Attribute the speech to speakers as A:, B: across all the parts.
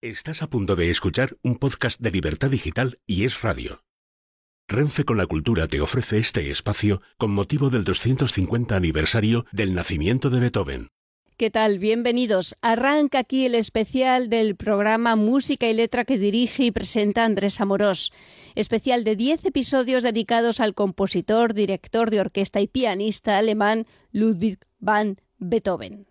A: Estás a punto de escuchar un podcast de Libertad Digital y es radio. Renfe con la Cultura te ofrece este espacio con motivo del 250 aniversario del nacimiento de Beethoven.
B: ¿Qué tal? Bienvenidos. Arranca aquí el especial del programa Música y Letra que dirige y presenta Andrés Amorós. Especial de 10 episodios dedicados al compositor, director de orquesta y pianista alemán Ludwig van Beethoven.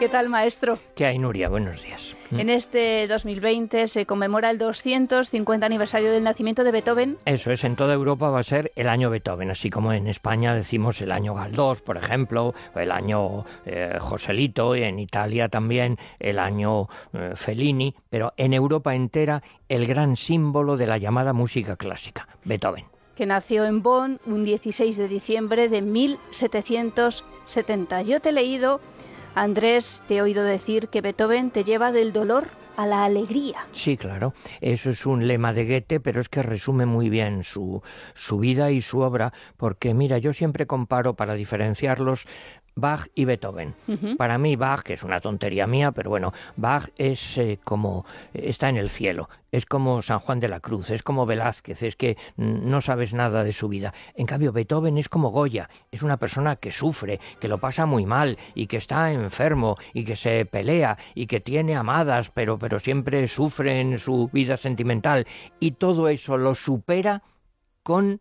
B: ¿Qué tal, maestro?
C: ¿Qué hay, Nuria? Buenos días.
B: En este 2020 se conmemora el 250 aniversario del nacimiento de Beethoven.
C: Eso es, en toda Europa va a ser el año Beethoven, así como en España decimos el año Galdós, por ejemplo, el año eh, Joselito, y en Italia también el año eh, Fellini, pero en Europa entera el gran símbolo de la llamada música clásica, Beethoven
B: que nació en Bonn un 16 de diciembre de 1770. Yo te he leído Andrés, te he oído decir que Beethoven te lleva del dolor a la alegría.
C: Sí, claro. Eso es un lema de Goethe, pero es que resume muy bien su, su vida y su obra, porque mira, yo siempre comparo para diferenciarlos Bach y Beethoven. Para mí Bach, que es una tontería mía, pero bueno, Bach es eh, como está en el cielo, es como San Juan de la Cruz, es como Velázquez, es que no sabes nada de su vida. En cambio, Beethoven es como Goya, es una persona que sufre, que lo pasa muy mal y que está enfermo y que se pelea y que tiene amadas, pero pero siempre sufre en su vida sentimental y todo eso lo supera con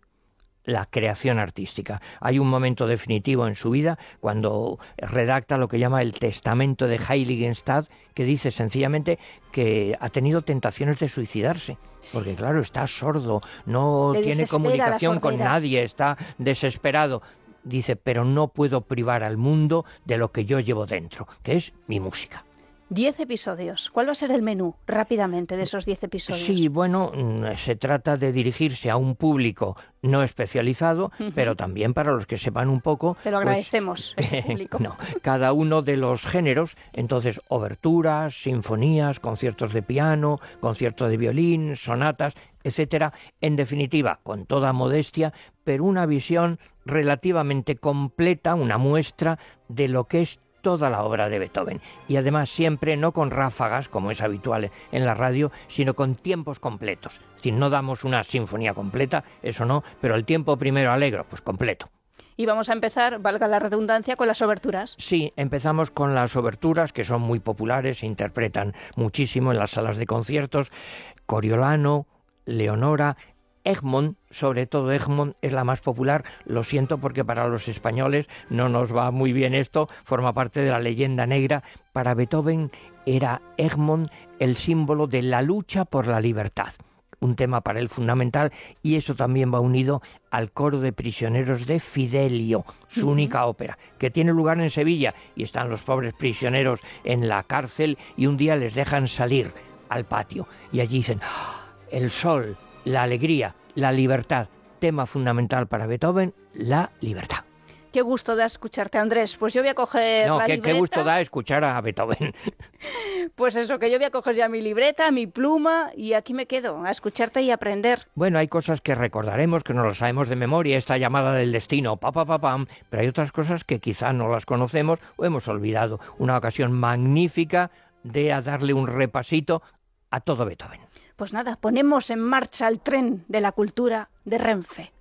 C: la creación artística. Hay un momento definitivo en su vida cuando redacta lo que llama el testamento de Heiligenstadt, que dice sencillamente que ha tenido tentaciones de suicidarse. Porque claro, está sordo, no tiene comunicación con nadie, está desesperado. Dice, pero no puedo privar al mundo de lo que yo llevo dentro, que es mi música.
B: Diez episodios. ¿Cuál va a ser el menú rápidamente de esos diez episodios?
C: Sí, bueno, mm, se trata de dirigirse a un público no especializado, pero también para los que sepan un poco.
B: Te lo pues, agradecemos, ese público.
C: no, cada uno de los géneros, entonces, oberturas, sinfonías, conciertos de piano, conciertos de violín, sonatas, etcétera. En definitiva, con toda modestia, pero una visión relativamente completa, una muestra de lo que es toda la obra de Beethoven y además siempre no con ráfagas como es habitual en la radio, sino con tiempos completos. Si no damos una sinfonía completa, eso no, pero el tiempo primero alegro, pues completo.
B: Y vamos a empezar, valga la redundancia, con las oberturas.
C: Sí, empezamos con las oberturas que son muy populares, se interpretan muchísimo en las salas de conciertos. Coriolano, Leonora, Egmont, sobre todo Egmont, es la más popular. Lo siento porque para los españoles no nos va muy bien esto, forma parte de la leyenda negra. Para Beethoven era Egmont el símbolo de la lucha por la libertad un tema para él fundamental y eso también va unido al coro de prisioneros de Fidelio, su única ópera, que tiene lugar en Sevilla y están los pobres prisioneros en la cárcel y un día les dejan salir al patio y allí dicen, ¡Ah! el sol, la alegría, la libertad. Tema fundamental para Beethoven, la libertad.
B: Qué gusto da escucharte, Andrés. Pues yo voy a coger
C: no,
B: la
C: qué, qué gusto da escuchar a Beethoven.
B: Pues eso, que yo voy a coger ya mi libreta, mi pluma y aquí me quedo, a escucharte y aprender.
C: Bueno, hay cosas que recordaremos, que no las sabemos de memoria, esta llamada del destino, pa, pa, pa, pam, pero hay otras cosas que quizá no las conocemos o hemos olvidado. Una ocasión magnífica de darle un repasito a todo Beethoven.
B: Pues nada, ponemos en marcha el tren de la cultura de Renfe.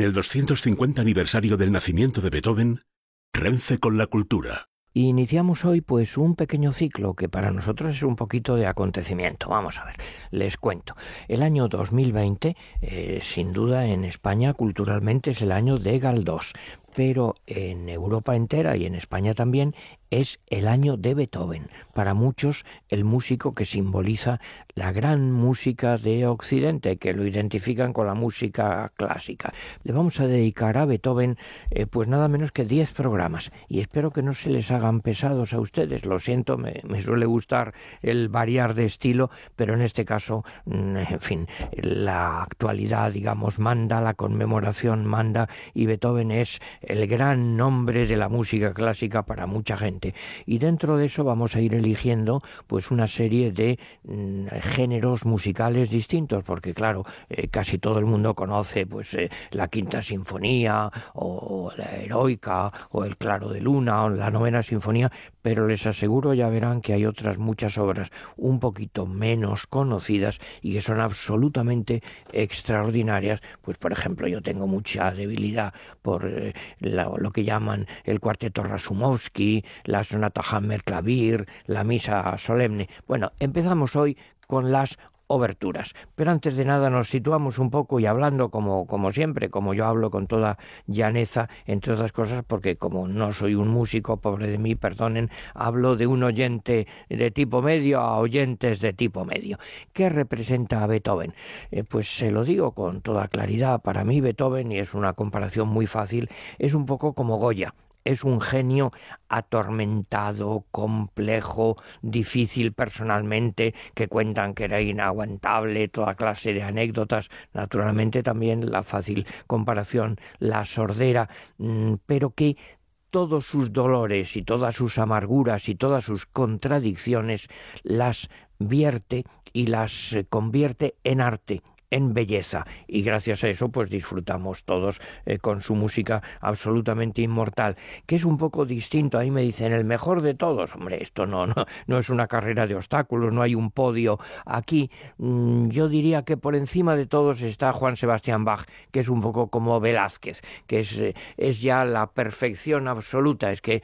A: En el 250 aniversario del nacimiento de Beethoven, Renfe con la cultura.
C: Iniciamos hoy pues un pequeño ciclo que para nosotros es un poquito de acontecimiento. Vamos a ver, les cuento. El año 2020, eh, sin duda en España culturalmente es el año de Galdós, pero en Europa entera y en España también es el año de Beethoven. Para muchos, el músico que simboliza la gran música de Occidente, que lo identifican con la música clásica. Le vamos a dedicar a Beethoven eh, pues nada menos que 10 programas y espero que no se les hagan pesados a ustedes. Lo siento, me, suele gustar el variar de estilo, pero en este caso, mm, en fin, la actualidad, digamos, manda, la conmemoración manda y Beethoven es el gran nombre de la música clásica para mucha gente. Y dentro de eso vamos a ir eligiendo pues una serie de mm, géneros musicales distintos, porque claro, eh, casi todo el mundo conoce pues eh, la quinta sinfonía o la heroica o el claro de luna o la novena sinfonía, pero les aseguro ya verán que hay otras muchas obras un poquito menos conocidas y que son absolutamente extraordinarias. Pues por ejemplo, yo tengo mucha debilidad por eh, lo que llaman el cuarteto Rasumovsky, la sonata Hammer Clavir, la misa solemne. Bueno, empezamos hoy con las oberturas. Pero antes de nada nos situamos un poco y hablando como, como siempre, como yo hablo con toda llaneza, entre otras cosas, porque como no soy un músico, pobre de mí, perdonen, hablo de un oyente de tipo medio a oyentes de tipo medio. ¿Qué representa a Beethoven? Eh, pues se lo digo con toda claridad, para mí Beethoven, y es una comparación muy fácil, es un poco como Goya es un genio atormentado, complejo, difícil personalmente, que cuentan que era inaguantable, toda clase de anécdotas, naturalmente también la fácil comparación, la sordera, mm, pero que todos sus dolores y todas sus amarguras y todas sus contradicciones las vierte y las convierte en arte, en belleza. Y gracias a eso pues disfrutamos todos eh, con su música absolutamente inmortal que es un poco distinto. Ahí me dicen el mejor de todos. Hombre esto no no no es una carrera de obstáculos no hay un podio aquí. Mm, yo diría que por encima de todos está Juan Sebastián Bach que es un poco como Velázquez que es eh, es ya la perfección absoluta. Es que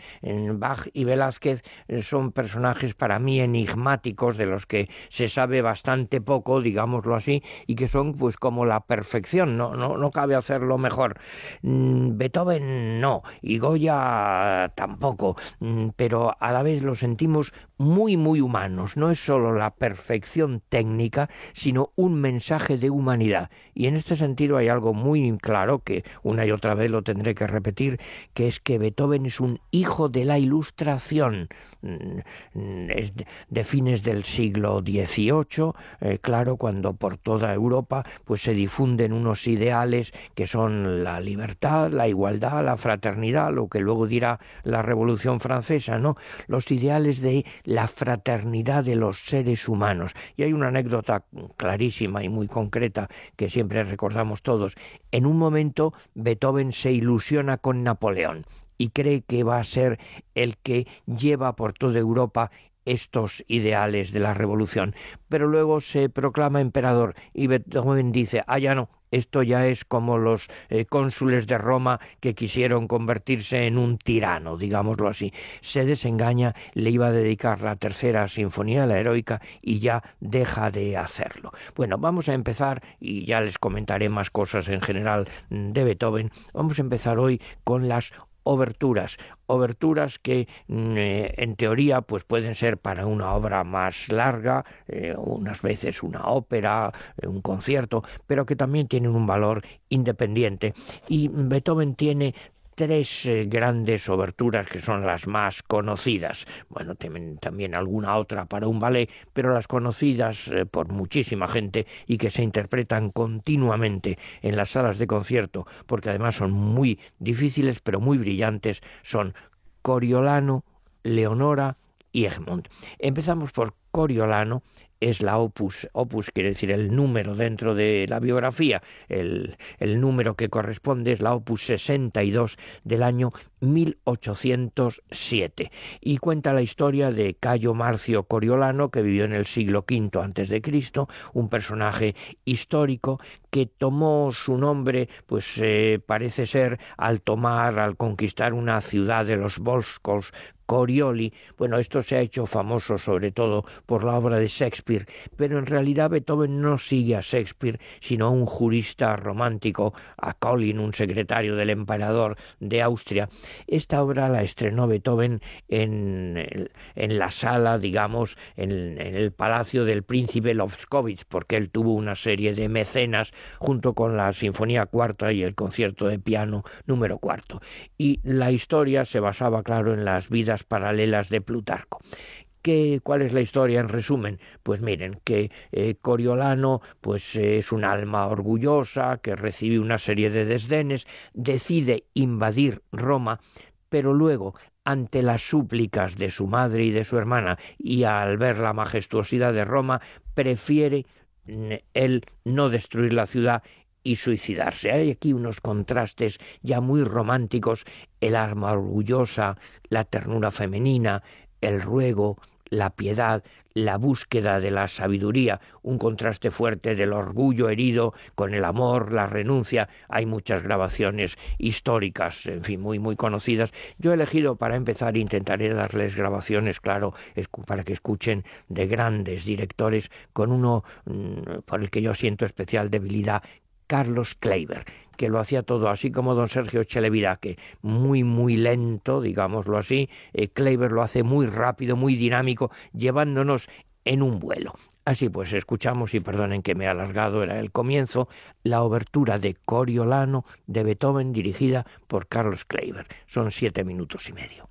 C: Bach y Velázquez eh, son personajes para mí enigmáticos de los que se sabe bastante poco digámoslo así y que son pues como la perfección, no, no, no cabe hacerlo mejor. Mm, Beethoven no, y Goya tampoco, mm, pero a la vez lo sentimos muy, muy humanos. No es solo la perfección técnica, sino un mensaje de humanidad. Y en este sentido hay algo muy claro que una y otra vez lo tendré que repetir, que es que Beethoven es un hijo de la ilustración. Mm, es de fines del siglo XVIII, eh, claro, cuando por toda Europa pues se difunden unos ideales que son la libertad, la igualdad, la fraternidad, lo que luego dirá la Revolución Francesa, ¿no? Los ideales de la fraternidad de los seres humanos. Y hay una anécdota clarísima y muy concreta que siempre recordamos todos. En un momento Beethoven se ilusiona con Napoleón y cree que va a ser el que lleva por toda Europa estos ideales de la revolución. Pero luego se proclama emperador y Beethoven dice, ah, ya no, esto ya es como los eh, cónsules de Roma que quisieron convertirse en un tirano, digámoslo así. Se desengaña, le iba a dedicar la tercera sinfonía, la heroica, y ya deja de hacerlo. Bueno, vamos a empezar, y ya les comentaré más cosas en general de Beethoven, vamos a empezar hoy con las oberturas, oberturas que mm, eh, en teoría pues pueden ser para una obra más larga, eh, unas veces una ópera, eh, un concierto, pero que también tienen un valor independiente. Y Beethoven tiene tres eh, grandes oberturas que son las más conocidas. Bueno, también, alguna otra para un ballet, pero las conocidas eh, por muchísima gente y que se interpretan continuamente en las salas de concierto, porque además son muy difíciles pero muy brillantes, son Coriolano, Leonora y Egmont. Empezamos por Coriolano, es la opus. Opus quiere decir el número dentro de la biografía. El, el número que corresponde es la opus 62 del año 1807 y cuenta la historia de Cayo Marcio Coriolano que vivió en el siglo V antes de Cristo, un personaje histórico que tomó su nombre, pues eh, parece ser al tomar, al conquistar una ciudad de los Volscos Corioli. Bueno, esto se ha hecho famoso sobre todo por la obra de Shakespeare, pero en realidad Beethoven no sigue a Shakespeare, sino a un jurista romántico, a Colin, un secretario del emperador de Austria. Esta obra la estrenó Beethoven en, en la sala, digamos, en, el palacio del príncipe Lovskovich, porque él tuvo una serie de mecenas junto con la Sinfonía Cuarta y el concierto de piano número cuarto. Y la historia se basaba, claro, en las vidas paralelas de Plutarco. ¿Qué, ¿Cuál es la historia en resumen? Pues miren, que eh, Coriolano pues, es un alma orgullosa, que recibe una serie de desdenes, decide invadir Roma, pero luego ante las súplicas de su madre y de su hermana y al ver la majestuosidad de Roma, prefiere él no destruir la ciudad y suicidarse. Hay aquí unos contrastes ya muy románticos, el arma orgullosa, la ternura femenina, el ruego, la piedad, la búsqueda de la sabiduría, un contraste fuerte del orgullo herido con el amor, la renuncia. Hay muchas grabaciones históricas, en fin, muy muy conocidas. Yo he elegido para empezar intentaré darles grabaciones, claro, para que escuchen de grandes directores con uno mm, por el que yo siento especial debilidad, Carlos Kleiber, que lo hacía todo así como don Sergio Cheleviraque, muy, muy lento, digámoslo así. Eh, Kleiber lo hace muy rápido, muy dinámico, llevándonos en un vuelo. Así pues, escuchamos, y perdonen que me he alargado, era el comienzo, la obertura de Coriolano de Beethoven dirigida por Carlos Kleiber. Son siete minutos y medio.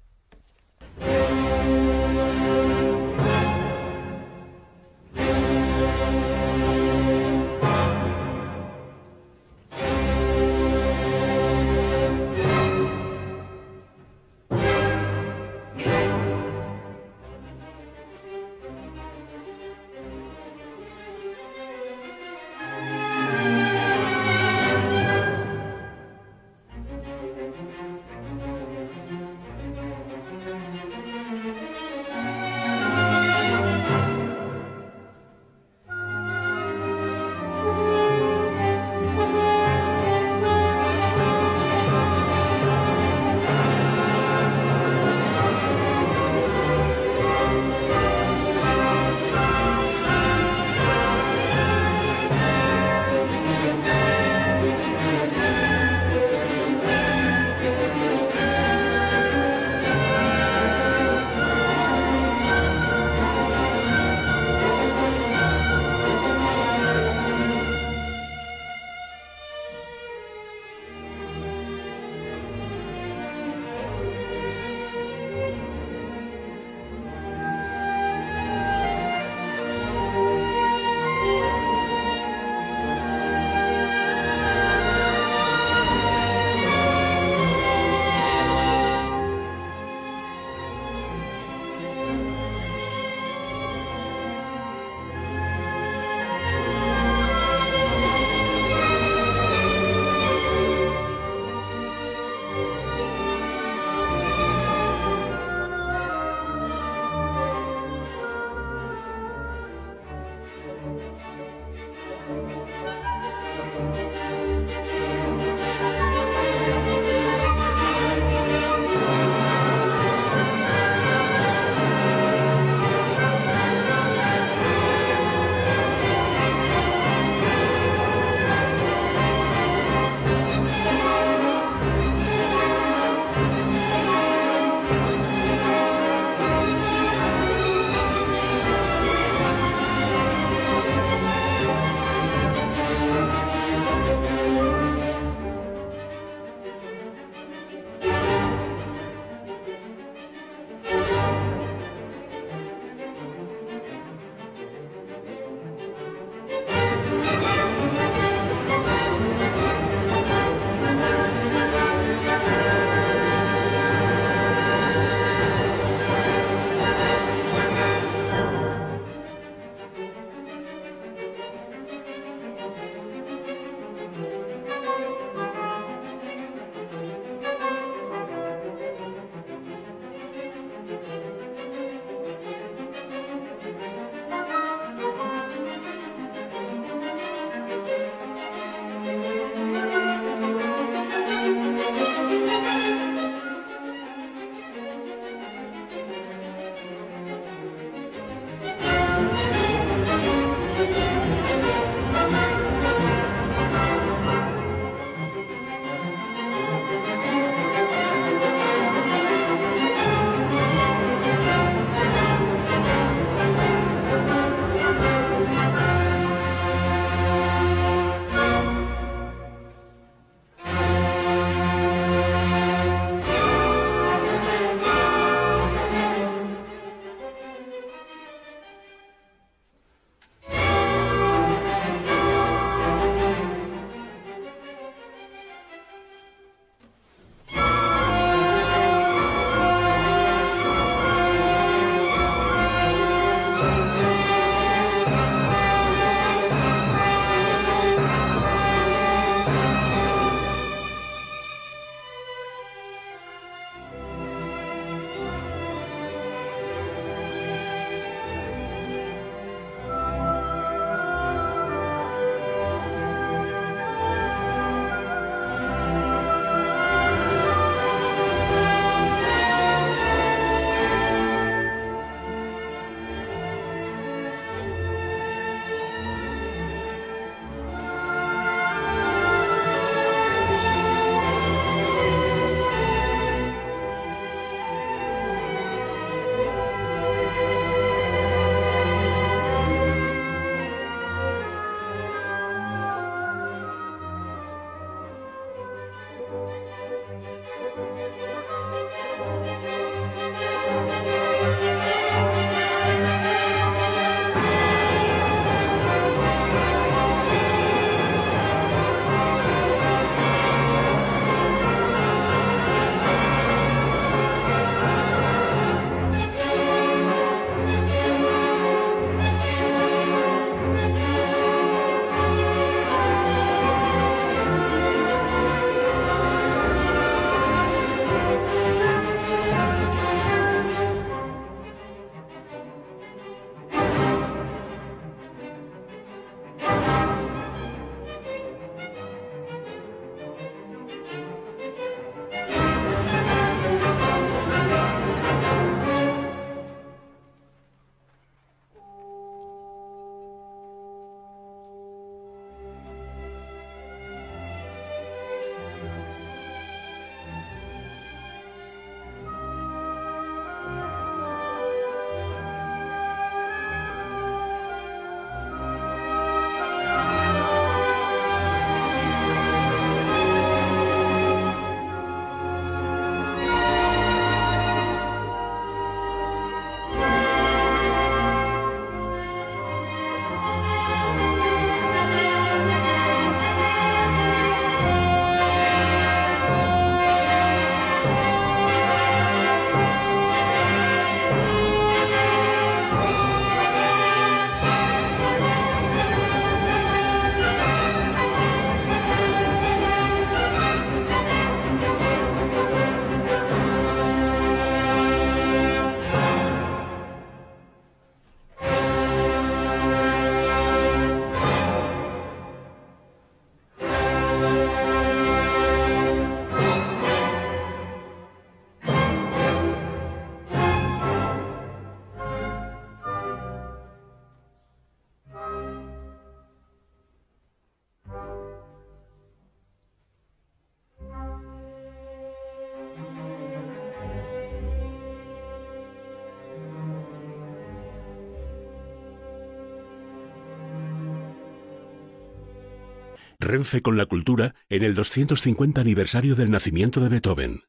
A: Con la cultura en el 250 aniversario del nacimiento de Beethoven.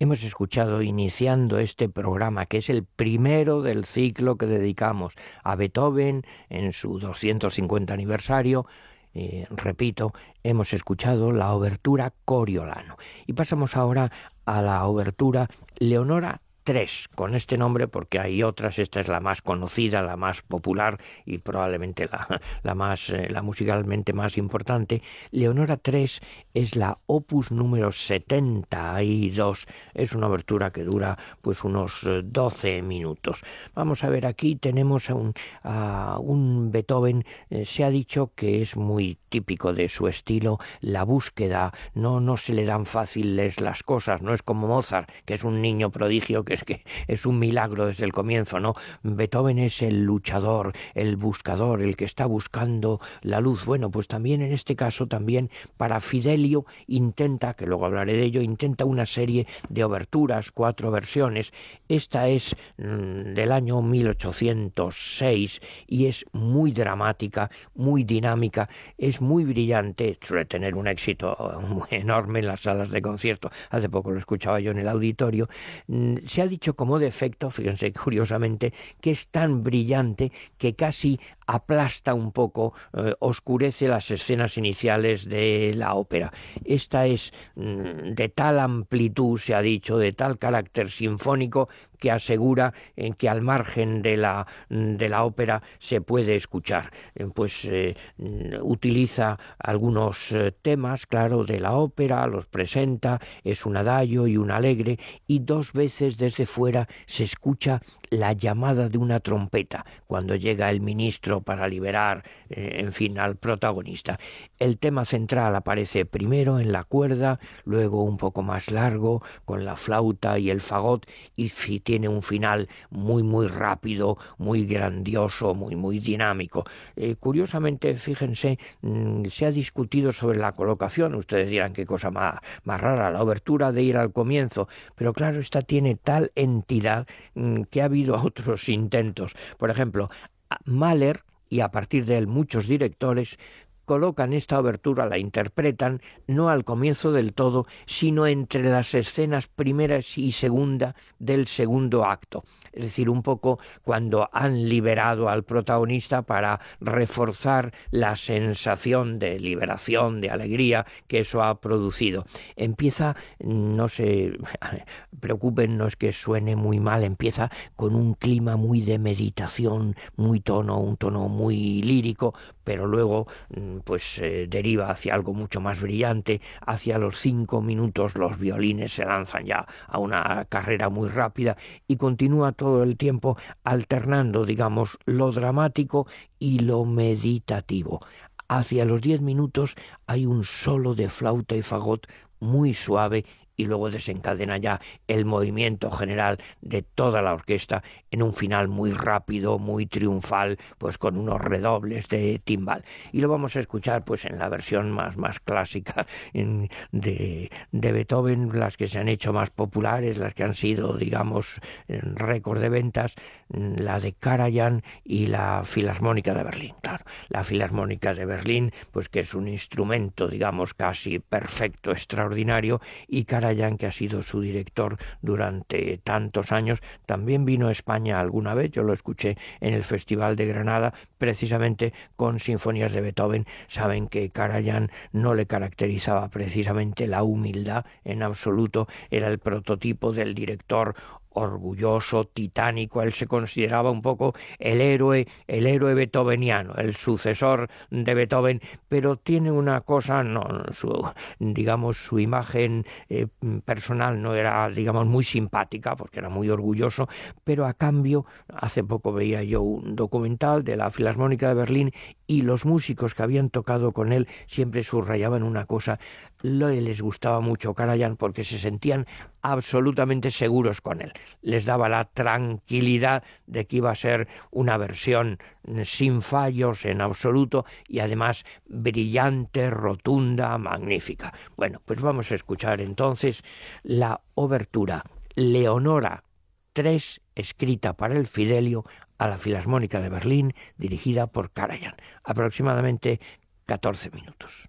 C: Hemos escuchado iniciando este programa, que es el primero del ciclo que dedicamos a Beethoven en su 250 aniversario, eh, repito, hemos escuchado la obertura Coriolano. Y pasamos ahora a la obertura Leonora tres con este nombre porque hay otras, esta es la más conocida, la más popular y probablemente la, la más eh, la musicalmente más importante. Leonora 3 es la opus número 72. Es una abertura que dura pues unos 12 eh, minutos. Vamos a ver, aquí tenemos a un, a un Beethoven, eh, se ha dicho que es muy típico de su estilo, la búsqueda, no, no se le dan fáciles las cosas, no es como Mozart, que es un niño prodigio que es que es un milagro desde el comienzo, ¿no? Beethoven es el luchador, el buscador, el que está buscando la luz. Bueno, pues también en este caso, también para Fidelio intenta, que luego hablaré de ello, intenta una serie de oberturas, cuatro versiones. Esta es mm, del año 1806 y es muy dramática, muy dinámica, es muy brillante, suele tener un éxito enorme en las salas de concierto. Hace poco lo escuchaba yo en el auditorio. Mm, se ha dicho como defecto, fíjense curiosamente, que es tan brillante que casi aplasta un poco, eh, oscurece las escenas iniciales de la ópera. Esta es mm, de tal amplitud, se ha dicho, de tal carácter sinfónico que asegura en que al margen de la, de la ópera se puede escuchar. Eh, pues eh, utiliza algunos temas, claro, de la ópera, los presenta, es un adagio y un alegre, y dos veces desde fuera se escucha la llamada de una trompeta cuando llega el ministro para liberar, eh, en fin, al protagonista. El tema central aparece primero en la cuerda, luego un poco más largo con la flauta y el fagot y tiene un final muy muy rápido, muy grandioso, muy muy dinámico. Eh, curiosamente, fíjense, mm, se ha discutido sobre la colocación. Ustedes dirán qué cosa más, más rara, la obertura de ir al comienzo, pero claro, esta tiene tal entidad mm, que ha habido otros intentos. Por ejemplo, Mahler y a partir de él muchos directores colocan esta obertura, la interpretan no al comienzo del todo, sino entre las escenas primeras y segunda del segundo acto es decir, un poco cuando han liberado al protagonista para reforzar la sensación de liberación, de alegría que eso ha producido. Empieza, no se preocupen, no es que suene muy mal, empieza con un clima muy de meditación, muy tono, un tono muy lírico, pero luego mm, pues deriva hacia algo mucho más brillante, hacia los cinco minutos los violines se lanzan ya a una carrera muy rápida y continúa todo el tiempo alternando, digamos, lo dramático y lo meditativo. Hacia los diez minutos hay un solo de flauta y fagot muy suave y luego desencadena ya el movimiento general de toda la orquesta en un final muy rápido, muy triunfal, pues con unos redobles de timbal. Y lo vamos a escuchar pues en la versión más, más clásica de, de Beethoven, las que se han hecho más populares, las que han sido, digamos, récord de ventas, la de Karajan y la Filarmónica de Berlín. Claro, la Filarmónica de Berlín, pues que es un instrumento, digamos, casi perfecto, extraordinario, y Karajan que ha sido su director durante tantos años, también vino a España alguna vez, yo lo escuché en el Festival de Granada, precisamente con sinfonías de Beethoven. Saben que Karajan no le caracterizaba precisamente la humildad en absoluto, era el prototipo del director orgulloso, titánico, él se consideraba un poco el héroe, el héroe beethoveniano, el sucesor de Beethoven, pero tiene una cosa, no, su, digamos, su imagen eh, personal no era, digamos, muy simpática, porque era muy orgulloso, pero a cambio, hace poco veía yo un documental de la Filarmónica de Berlín y los músicos que habían tocado con él siempre subrayaban una cosa, les gustaba mucho Karajan porque se sentían absolutamente seguros con él. Les daba la tranquilidad de que iba a ser una versión sin fallos en absoluto y además brillante, rotunda, magnífica. Bueno, pues vamos a escuchar entonces la obertura Leonora 3 escrita para el Fidelio a la Filarmónica de Berlín dirigida por Karajan. Aproximadamente 14 minutos.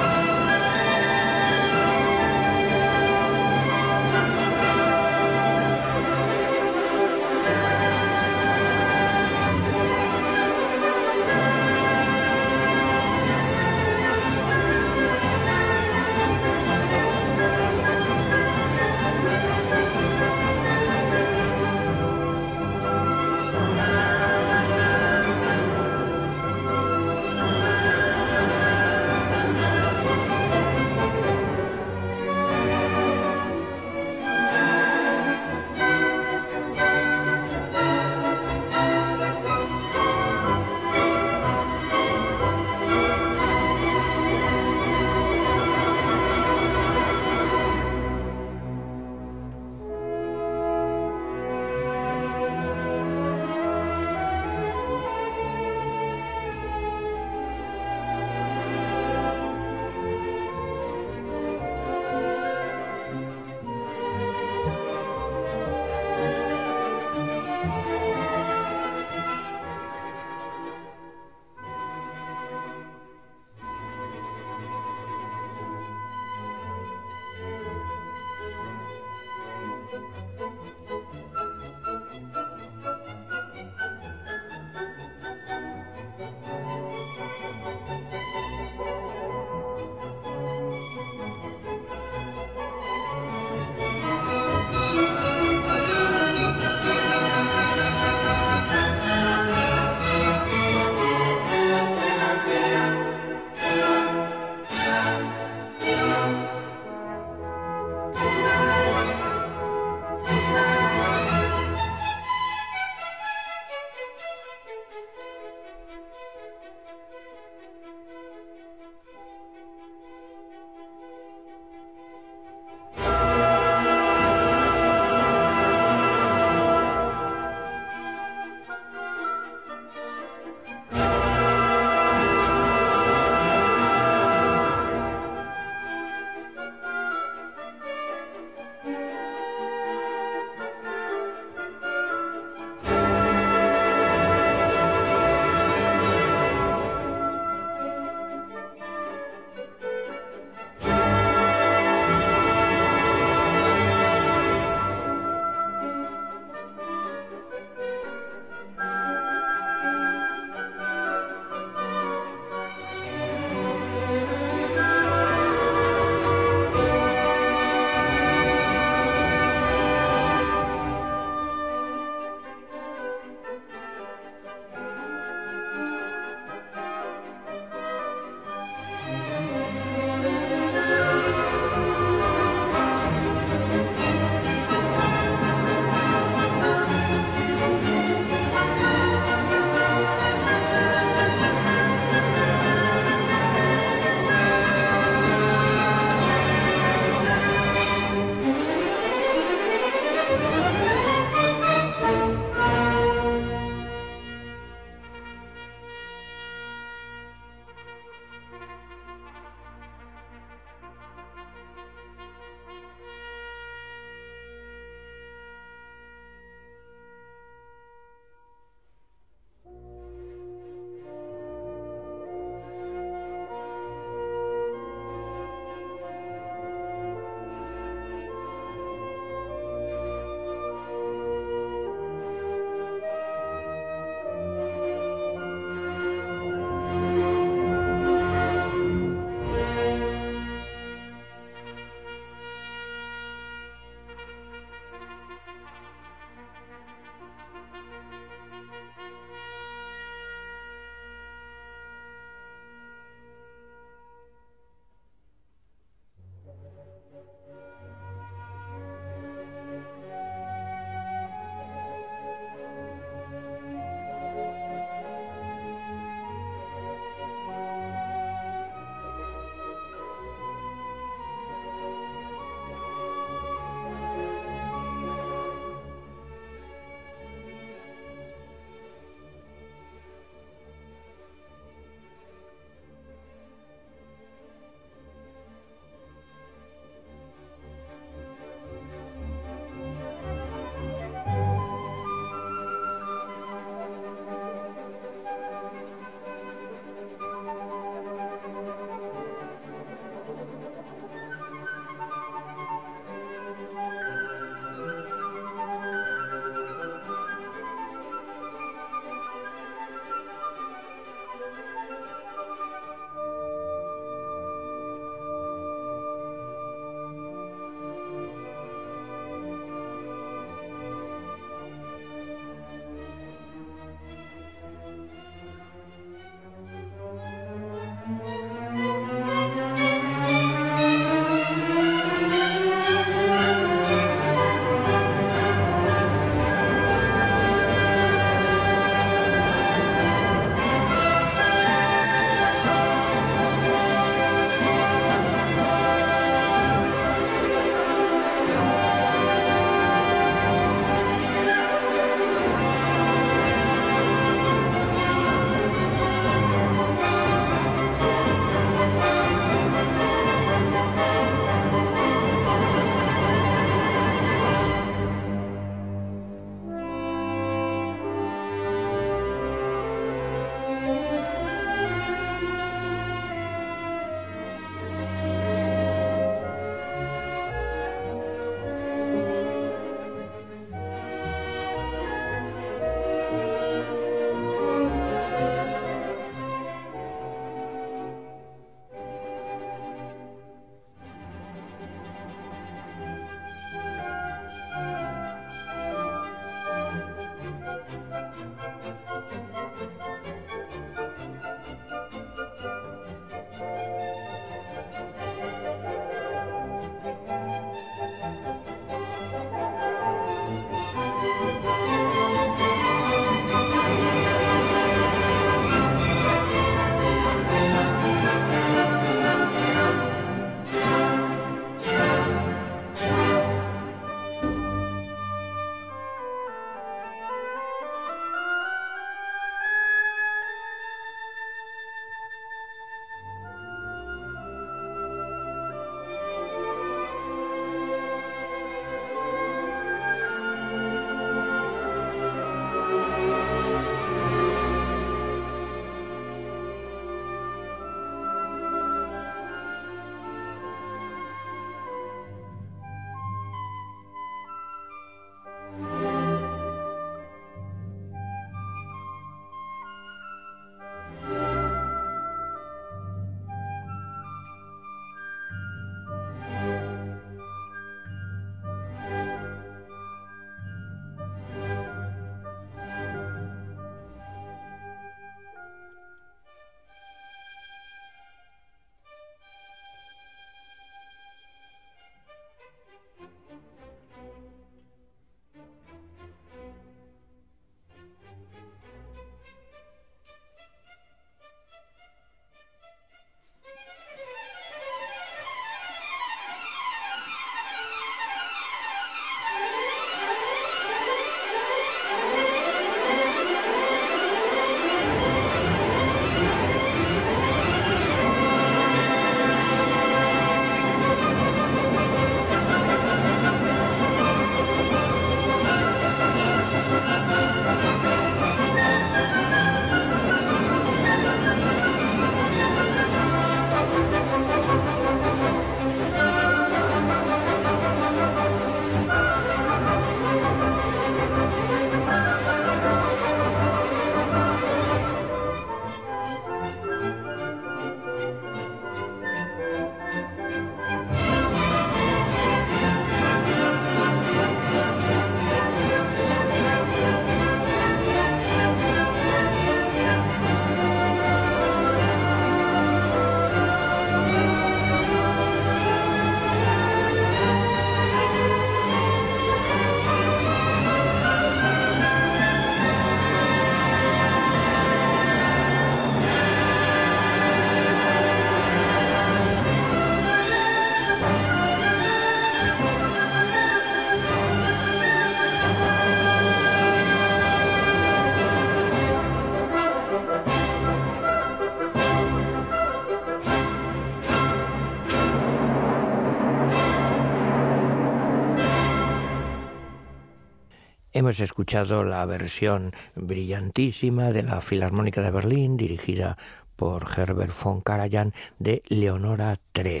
C: Hemos escuchado la versión brillantísima de la Filarmónica de Berlín, dirigida por Herbert von Karajan de Leonora III,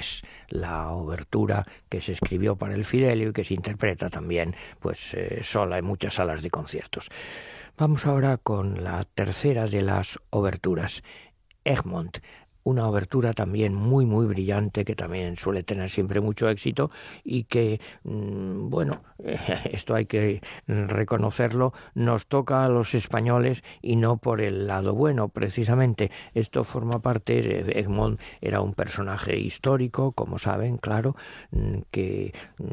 C: la obertura que se escribió para el Fidelio y que se interpreta también pues eh, sola en muchas salas de conciertos. Vamos ahora con la tercera de las oberturas, Egmont, una obertura también muy muy brillante que también suele tener siempre mucho éxito y que mm, bueno esto hay que reconocerlo nos toca a los españoles y no por el lado bueno. Precisamente esto forma parte Egmont era un personaje histórico como saben claro mm, que mm,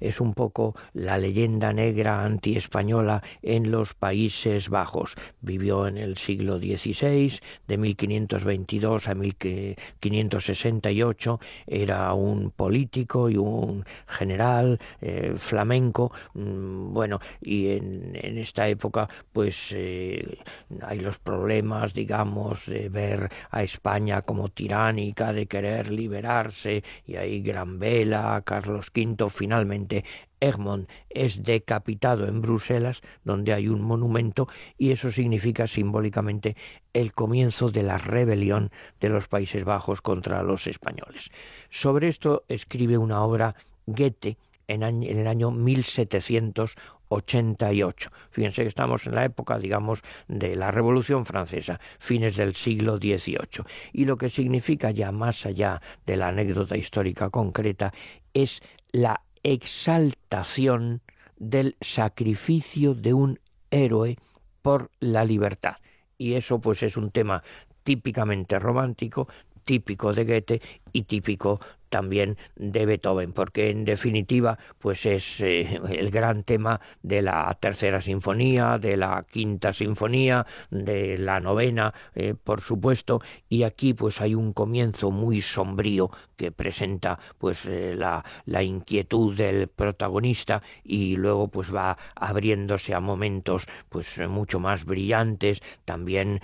C: es un poco la leyenda negra anti-española en los Países Bajos. Vivió en el siglo XVI de 1522 a 1568 era un político y un general eh, flamenco, mm, bueno, y en, esta época pues eh, hay los problemas, digamos, de ver a España como tiránica, de querer liberarse, y hay Gran Vela, Carlos V, finalmente Egmont es decapitado en Bruselas, donde hay un monumento, y eso significa simbólicamente el comienzo de la rebelión de los Países Bajos contra los españoles. Sobre esto escribe una obra Goethe en, el año 1788. Fíjense que estamos en la época, digamos, de la Revolución Francesa, fines del siglo XVIII. Y lo que significa ya más allá de la anécdota histórica concreta es la exaltación del sacrificio de un héroe por la libertad. Y eso pues es un tema típicamente romántico, típico de Goethe y típico también de Beethoven, porque en definitiva pues es eh, el gran tema de la tercera sinfonía, de la quinta sinfonía, de la novena, eh, por supuesto, y aquí pues hay un comienzo muy sombrío que presenta pues eh, la, la, inquietud del protagonista y luego pues va abriéndose a momentos pues mucho más brillantes, también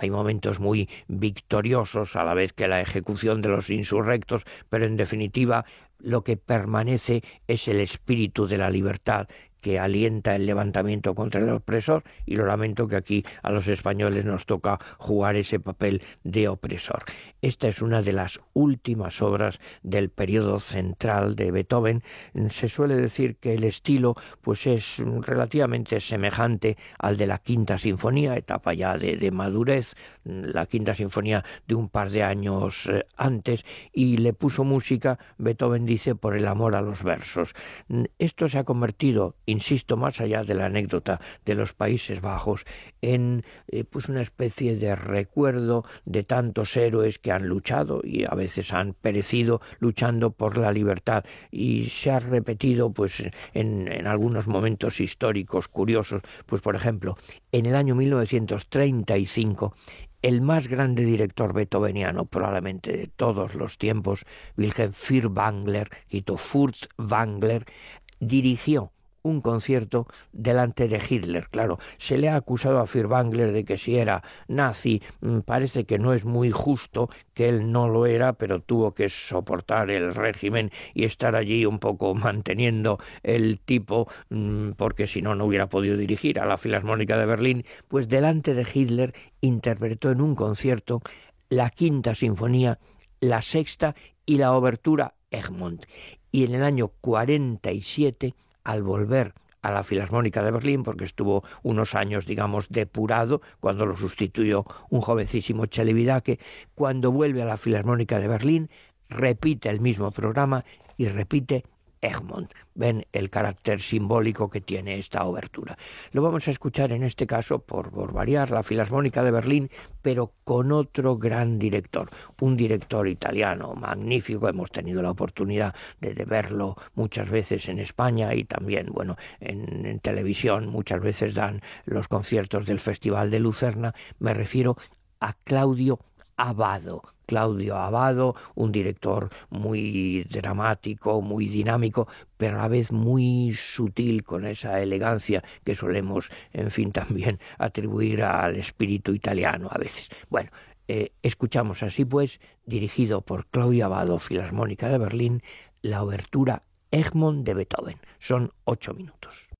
C: hay momentos muy victoriosos a la vez que la ejecución de los insurrectos pero en definitiva lo que permanece es el espíritu de la libertad que alienta el levantamiento contra el opresor y lo lamento que aquí a los españoles nos toca jugar ese papel de opresor. Esta es una de las últimas obras del periodo central de Beethoven. Se suele decir que el estilo pues es relativamente semejante al de la quinta sinfonía, etapa ya de, de madurez, la quinta sinfonía de un par de años eh, antes y le puso música, Beethoven dice, por el amor a los versos. Esto se ha convertido insisto, más allá de la anécdota de los Países Bajos, en eh, pues una especie de recuerdo de tantos héroes que han luchado y a veces han perecido luchando por la libertad y se ha repetido pues en, en algunos momentos históricos curiosos, pues por ejemplo, en el año 1935 el más grande director beethoveniano probablemente de todos los tiempos, Wilhelm Furtwängler, Furtwängler, dirigió un concierto delante de Hitler. Claro, se le ha acusado a Furtwängler de que si era nazi, mm, parece que no es muy justo que él no lo era, pero tuvo que soportar el régimen y estar allí un poco manteniendo el tipo, mm, porque si no, no hubiera podido dirigir a la Filarmónica de Berlín, pues delante de Hitler interpretó en un concierto la quinta sinfonía, la sexta y la obertura Egmont. Y en el año 47 al volver a la Filarmónica de Berlín, porque estuvo unos años, digamos, depurado, cuando lo sustituyó un jovencísimo Chelevidaque, cuando vuelve a la Filarmónica de Berlín, repite el mismo programa y repite Egmont. Ven el carácter simbólico que tiene esta obertura. Lo vamos a escuchar en este caso, por, variar, la Filarmónica de Berlín, pero con otro gran director, un director italiano magnífico. Hemos tenido la oportunidad de, verlo muchas veces en España y también, bueno, en, en televisión. Muchas veces dan los conciertos del Festival de Lucerna. Me refiero a Claudio Abado. Claudio Abado, un director muy dramático, muy dinámico, pero a la vez muy sutil con esa elegancia que solemos, en fin, también atribuir al espíritu italiano a veces. Bueno, eh, escuchamos así pues, dirigido por Claudio Abado, Filarmónica de Berlín, la obertura Egmont de Beethoven. Son ocho minutos.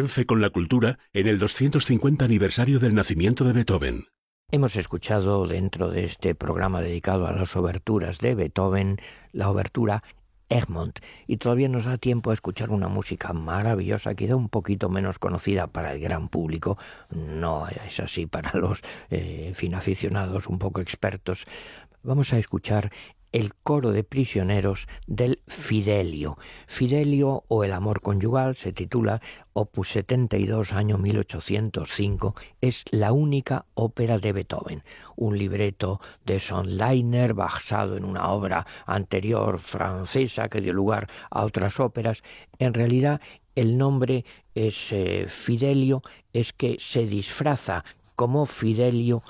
A: Renfe con la cultura en el 250 aniversario del nacimiento de Beethoven.
C: Hemos escuchado dentro de este programa dedicado a las oberturas de Beethoven la obertura Egmont y todavía nos da tiempo a escuchar una música maravillosa, quizá un poquito menos conocida para el gran público, no es así para los eh, fin aficionados un poco expertos. Vamos a escuchar el coro de prisioneros del Fidelio. Fidelio o el amor conyugal se titula Opus 72, año 1805. Es la única ópera de Beethoven. Un libreto de Sonleiner basado en una obra anterior francesa que dio lugar a otras óperas. En realidad, el nombre es eh, Fidelio, es que se disfraza como Fidelio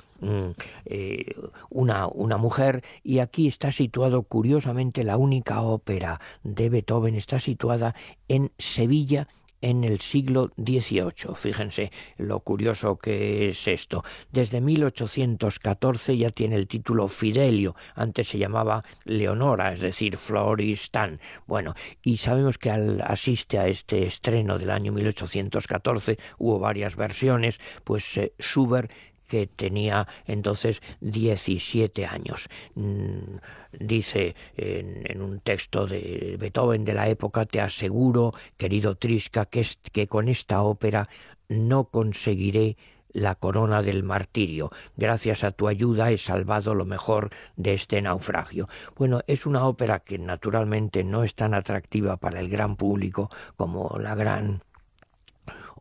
C: eh, una, una mujer y aquí está situado curiosamente la única ópera de Beethoven está situada en Sevilla en el siglo XVIII. Fíjense lo curioso que es esto. Desde 1814 ya tiene el título Fidelio, antes se llamaba Leonora, es decir, Floristan. Bueno, y sabemos que al asiste a este estreno del año 1814 hubo varias versiones, pues eh, Schubert que tenía entonces 17 años. Mm, dice en, un texto de Beethoven de la época, te aseguro, querido Trisca, que, que con esta ópera no conseguiré la corona del martirio. Gracias a tu ayuda he salvado lo mejor de este naufragio. Bueno, es una ópera que naturalmente no es tan atractiva para el gran público como la gran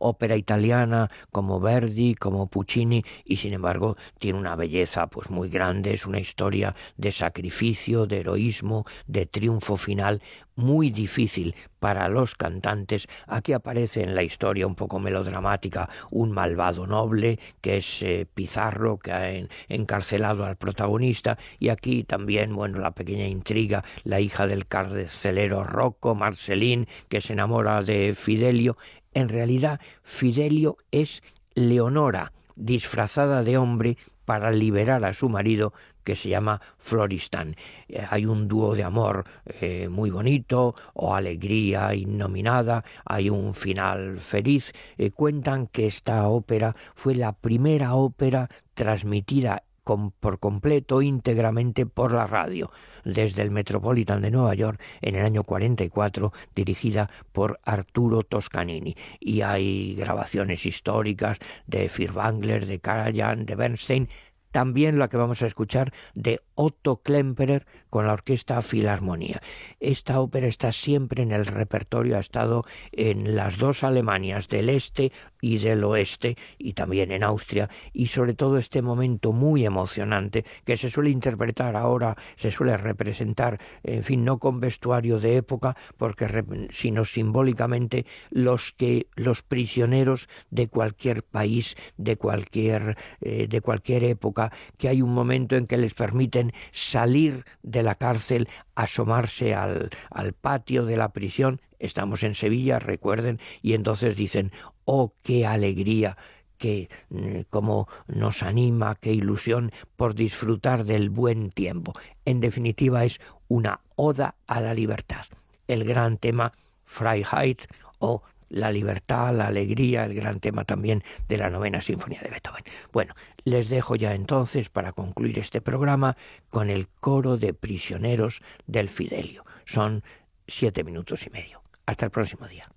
C: ópera italiana como Verdi, como Puccini y sin embargo tiene una belleza pues muy grande, es una historia de sacrificio, de heroísmo, de triunfo final muy difícil para los cantantes. Aquí aparece en la historia un poco melodramática un malvado noble que es eh, Pizarro, que ha encarcelado al protagonista, y aquí también, bueno, la pequeña intriga, la hija del carcelero Rocco, Marcelín, que se enamora de Fidelio. En realidad, Fidelio es Leonora, disfrazada de hombre para liberar a su marido que se llama Floristan. Eh, hay un dúo de amor eh, muy bonito o alegría innominada, hay un final feliz. Eh, cuentan que esta ópera fue la primera ópera transmitida por completo, íntegramente por la radio, desde el Metropolitan de Nueva York en el año 44, dirigida por Arturo Toscanini. Y hay grabaciones históricas de Furtwängler, de Karajan, de Bernstein, también la que vamos a escuchar de Otto Klemperer con la Orquesta Filarmonía. Esta ópera está siempre en el repertorio, ha estado en las dos Alemanias del Este y del Oeste y también en Austria y sobre todo este momento muy emocionante que se suele interpretar ahora, se suele representar, en fin, no con vestuario de época, porque sino simbólicamente los que los prisioneros de cualquier país, de cualquier eh, de cualquier época, que hay un momento en que les permiten salir de la cárcel, asomarse al, al patio de la prisión. Estamos en Sevilla, recuerden, y entonces dicen, oh, qué alegría que mm, como nos anima, qué ilusión por disfrutar del buen tiempo. En definitiva es una oda a la libertad. El gran tema Freiheit o la libertad, la alegría, el gran tema también de la novena sinfonía de Beethoven. Bueno, les dejo ya entonces para concluir este programa con el coro de prisioneros del Fidelio. Son siete minutos y medio. Hasta el próximo día.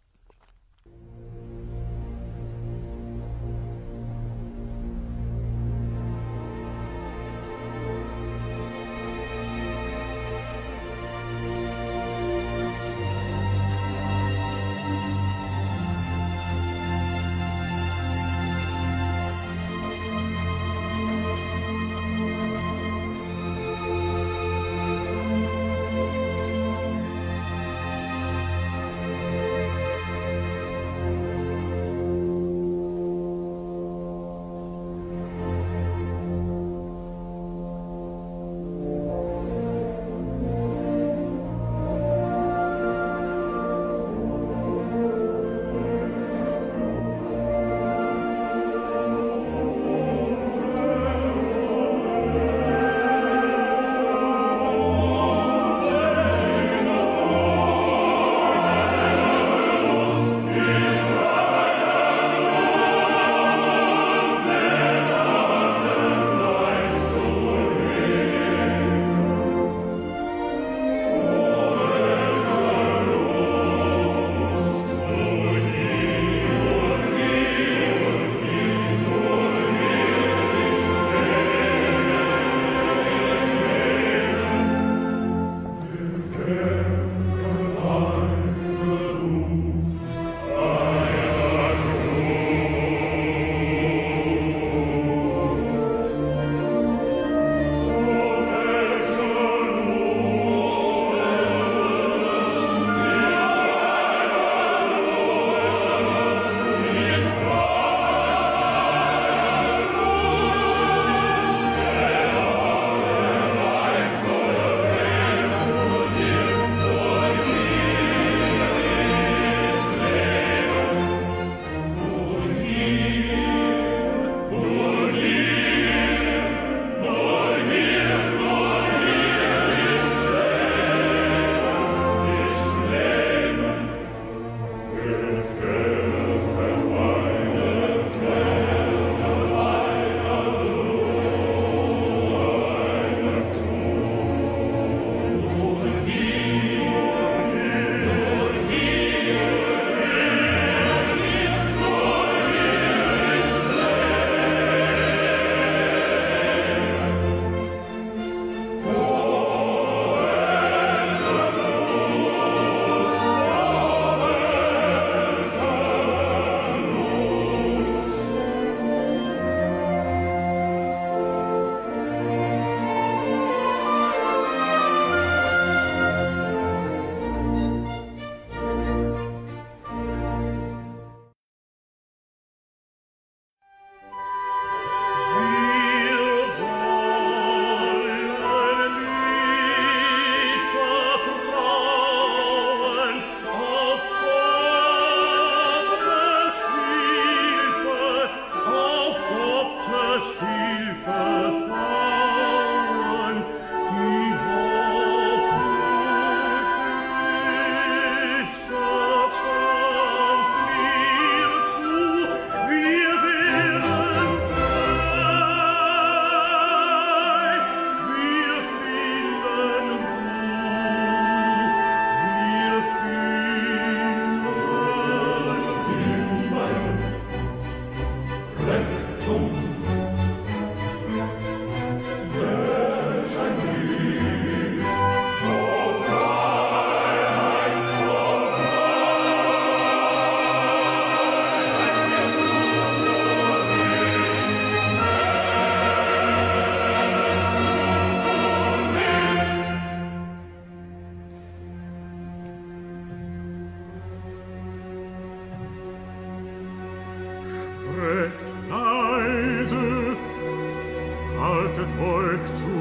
A: verfolgt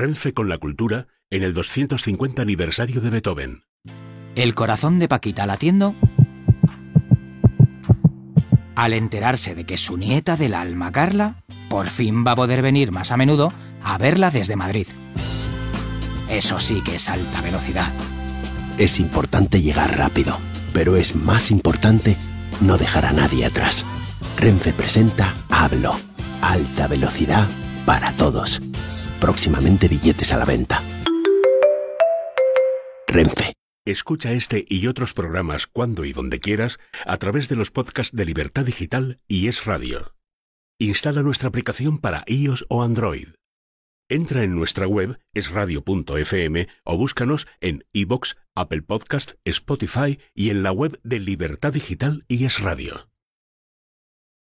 A: Renfe con la cultura en el 250 aniversario de Beethoven.
D: El corazón de Paquita latiendo al enterarse de que su nieta del alma Carla por fin va a poder venir más a menudo a verla desde Madrid. Eso sí que es alta velocidad.
E: Es importante llegar rápido, pero es más importante no dejar a nadie atrás. Renfe presenta Hablo, alta velocidad para todos. Próximamente billetes a la venta. Renfe.
A: Escucha este y otros programas cuando y donde quieras a través de los podcasts de Libertad Digital y Es Radio. Instala nuestra aplicación para iOS o Android. Entra en nuestra web esradio.fm o búscanos en iBox, Apple Podcast, Spotify y en la web de Libertad Digital y Es Radio.